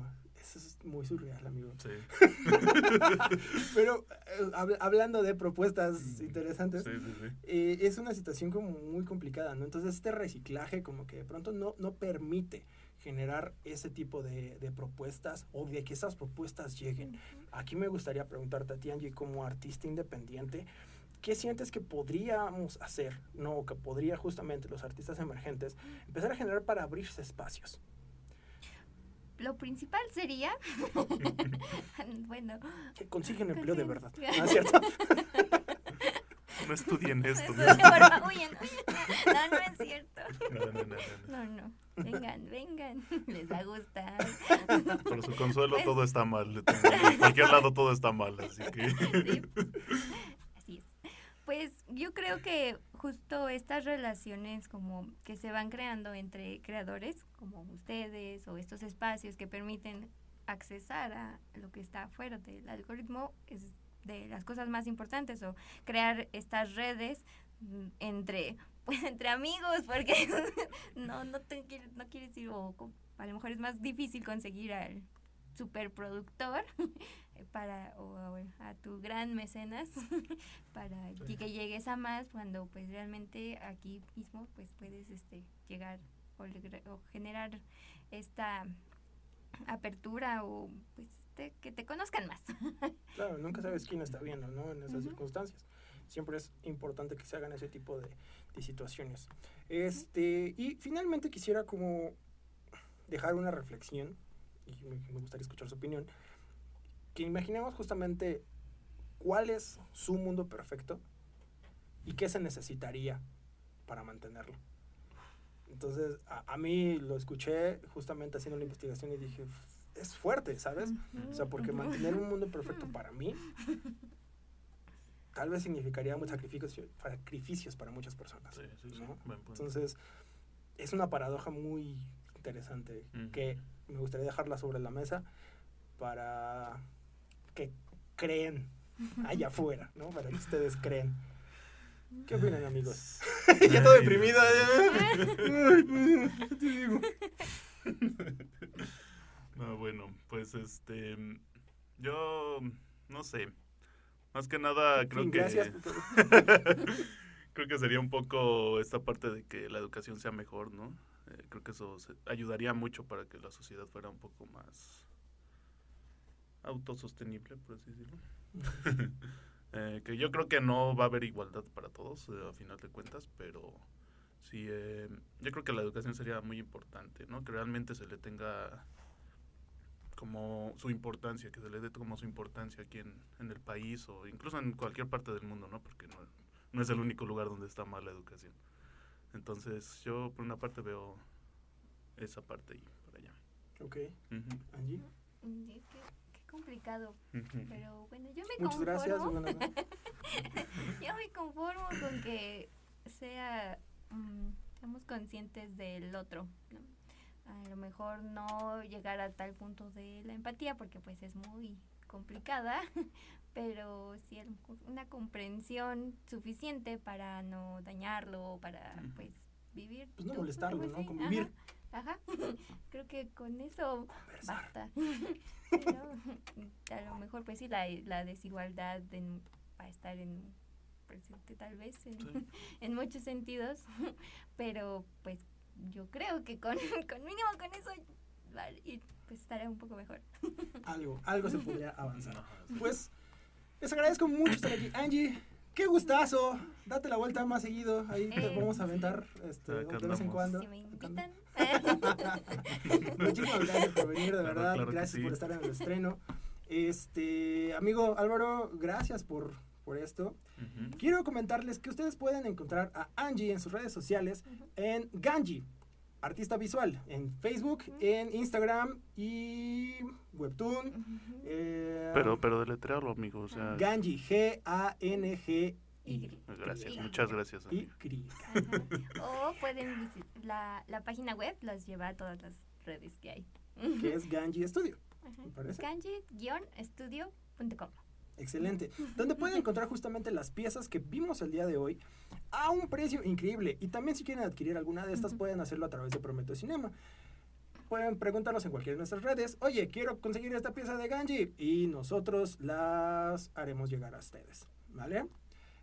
es muy surreal, amigo. Sí, Pero eh, hab- hablando de propuestas interesantes, sí, sí. sí. eh, es una situación como muy complicada, ¿no? Entonces este reciclaje como que de pronto no, no permite generar ese tipo de, de propuestas o de que esas propuestas lleguen. Aquí me gustaría preguntarte a ti, Angie, como artista independiente, ¿qué sientes que podríamos hacer, no, o que podría justamente los artistas emergentes empezar a generar para abrirse espacios? Lo principal sería, bueno, Que consiguen empleo de verdad. ¿No es cierto? No estudien esto. ¿no? forma- huyen, huyen. no, no es cierto. No, no, no, no, no. No, no, vengan, vengan, les va a gustar. Por su consuelo Pues- todo está mal. En cualquier lado todo está mal, así que... Sí. Pues yo creo que justo estas relaciones como que se van creando entre creadores como ustedes o estos espacios que permiten accesar a lo que está fuera del algoritmo es de las cosas más importantes o crear estas redes mm, entre pues entre amigos porque no no te no quieres ir o a lo mejor es más difícil conseguir al superproductor para o a, a tu gran mecenas para Sí. que llegues a más cuando pues realmente aquí mismo pues puedes este llegar o, generar esta apertura o pues este, que te conozcan más Claro, nunca sabes quién está viendo, ¿no? En esas circunstancias. Siempre es importante que se hagan ese tipo de, de situaciones. Este, y finalmente quisiera como dejar una reflexión, y me, me gustaría escuchar su opinión, que imaginemos justamente cuál es su mundo perfecto y qué se necesitaría para mantenerlo. Entonces, a, a mí lo escuché justamente haciendo la investigación y dije, es fuerte, ¿sabes? O sea, porque mantener un mundo perfecto para mí tal vez significaría muchos sacrificios, sacrificios para muchas personas. Sí, sí. Entonces, es una paradoja muy interesante que me gustaría dejarla sobre la mesa para que creen allá afuera, ¿no? Para que ustedes creen. ¿Qué opinan, amigos? ya todo deprimido. Pues, ¿qué te digo? No, bueno, pues este. Yo. No sé. Más que nada, creo Fin, que. gracias. creo que sería un poco esta parte de que la educación sea mejor, ¿no? Eh, creo que eso se- ayudaría mucho para que la sociedad fuera un poco más autosostenible, por así decirlo. Eh, que yo creo que no va a haber igualdad para todos, eh, a final de cuentas, pero sí, eh, yo creo que la educación sería muy importante, ¿no? Que realmente se le tenga como su importancia, que se le dé como su importancia aquí en, en el país o incluso en cualquier parte del mundo, ¿no? Porque no, no es el único lugar donde está mal la educación. Entonces, yo por una parte veo esa parte y por allá. Ok, Ujú, Angie. Complicado pero bueno yo me Muchas conformo gracias. Yo me conformo con que sea, mm, seamos conscientes del otro. ¿no? A lo mejor no llegar a tal punto de la empatía porque pues es muy complicada, pero sí a lo mejor una comprensión suficiente para no dañarlo, para pues vivir. Pues no molestarlo, ¿no? Convivir. Ajá, ajá. Creo que con eso Conversar. basta. Pero, a lo mejor, pues sí, la, la desigualdad en- va a estar en presente tal vez en, Sí. en muchos sentidos, pero pues yo creo que con, con mínimo con eso va a ir, pues estará un poco mejor. Algo, algo se podría avanzar. Pues les agradezco mucho estar aquí. Angie, qué gustazo. Date la vuelta más seguido. Ahí te Eh. vamos a aventar este, de vez en cuando. Si me invitan. Muchísimas gracias por venir, de Claro, verdad. claro gracias sí. por estar en el estreno. Este, amigo Álvaro, gracias por, por esto. Quiero comentarles que ustedes pueden encontrar a Angie en sus redes sociales en Ganji. Artista visual en Facebook, en Instagram y Webtoon. eh, Pero, pero deletrearlo, amigo. O sea, Ganji, G-A-N-G-Y. gracias, Y- muchas gracias. Y amigo. O pueden visitar la, la página web, los lleva a todas las redes que hay. que es Ganji Studio. Ajá. Excelente. Donde pueden encontrar justamente las piezas que vimos el día de hoy a un precio increíble. Y también si quieren adquirir alguna de estas, pueden hacerlo a través de Prometeo Cinema. Pueden preguntarnos en cualquiera de nuestras redes, oye, quiero conseguir esta pieza de Ganji. Y nosotros las haremos llegar a ustedes. ¿Vale?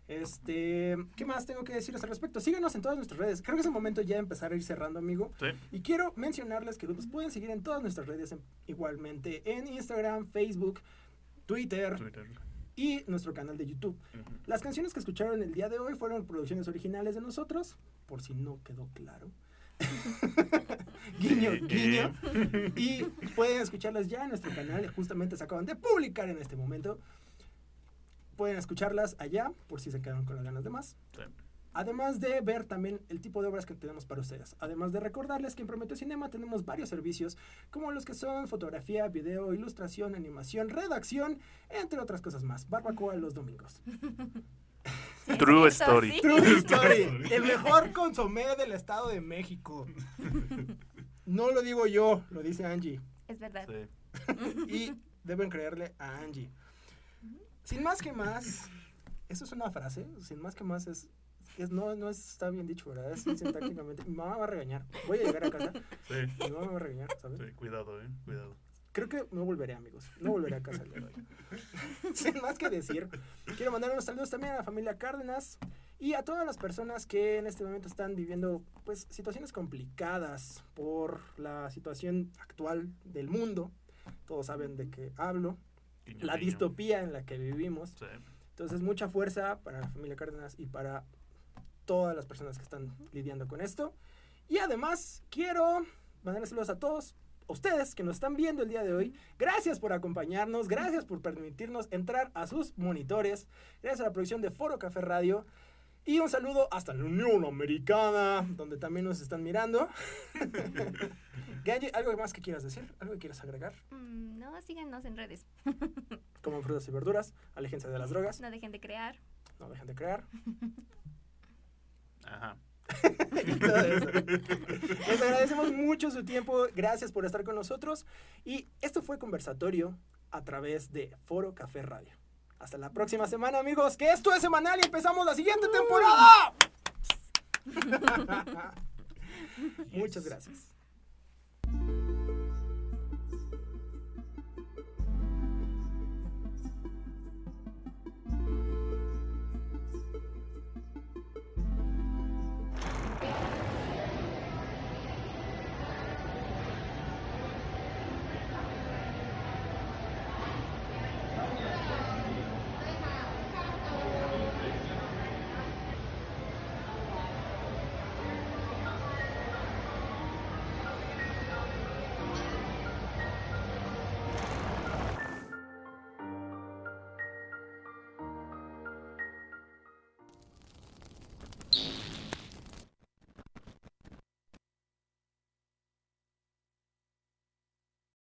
Este, ¿qué más tengo que decirles al respecto? Síganos en todas nuestras redes. Creo que es el momento ya de empezar a ir cerrando, amigo. Sí. Y quiero mencionarles que nos pueden seguir en todas nuestras redes en- igualmente en Instagram, Facebook, Twitter, Twitter. Y nuestro canal de YouTube. Las canciones que escucharon el día de hoy fueron producciones originales de nosotros, por si no quedó claro. guiño, Eh, guiño. Y pueden escucharlas ya en nuestro canal, justamente se acaban de publicar en este momento. Pueden escucharlas allá, por si se quedaron con las ganas de más. Sí. Además de ver también el tipo de obras que tenemos para ustedes. Además de recordarles que en Prometeo Cinema tenemos varios servicios, como los que son fotografía, video, ilustración, animación, redacción, entre otras cosas más. Barbacoa los domingos. True Eso story. sí. True Story, el mejor consomé del Estado de México. No lo digo yo, lo dice Angie. Es verdad. Sí. Y deben creerle a Angie. Sin más que más, eso es una frase, sin más que más es, es no, no está bien dicho, ¿verdad? Es sintácticamente. Mi mamá va a regañar. Voy a llegar a casa, Sí. mi mamá me va a regañar, ¿sabes? Sí, cuidado, eh. Cuidado. Creo que no volveré, amigos. No volveré a casa el día de hoy. Sin más que decir, quiero mandar unos saludos también a la familia Cárdenas y a todas las personas que en este momento están viviendo pues situaciones complicadas por la situación actual del mundo. Todos saben de qué hablo. Guiño, La guiño. distopía en la que vivimos. Sí. Entonces, mucha fuerza para la familia Cárdenas y para todas las personas que están lidiando con esto. Y además, quiero mandar saludos a todos ustedes que nos están viendo el día de hoy. Gracias por acompañarnos, gracias por permitirnos entrar a sus monitores. Gracias a la producción de Foro Café Radio. Y un saludo hasta la Unión Americana, donde también nos están mirando. Ganji, ¿algo más que quieras decir? ¿Algo que quieras agregar? Mm, no, síganos en redes. Como frutas y verduras, aléjense de las drogas, No dejen de crear. no dejen de crear. Ajá. y todo eso. Les agradecemos mucho su tiempo, gracias por estar con nosotros. Y esto fue Conversatorio a través de Foro Café Radio. Hasta la próxima semana, amigos, que esto es semanal y empezamos la siguiente temporada. Muchas gracias.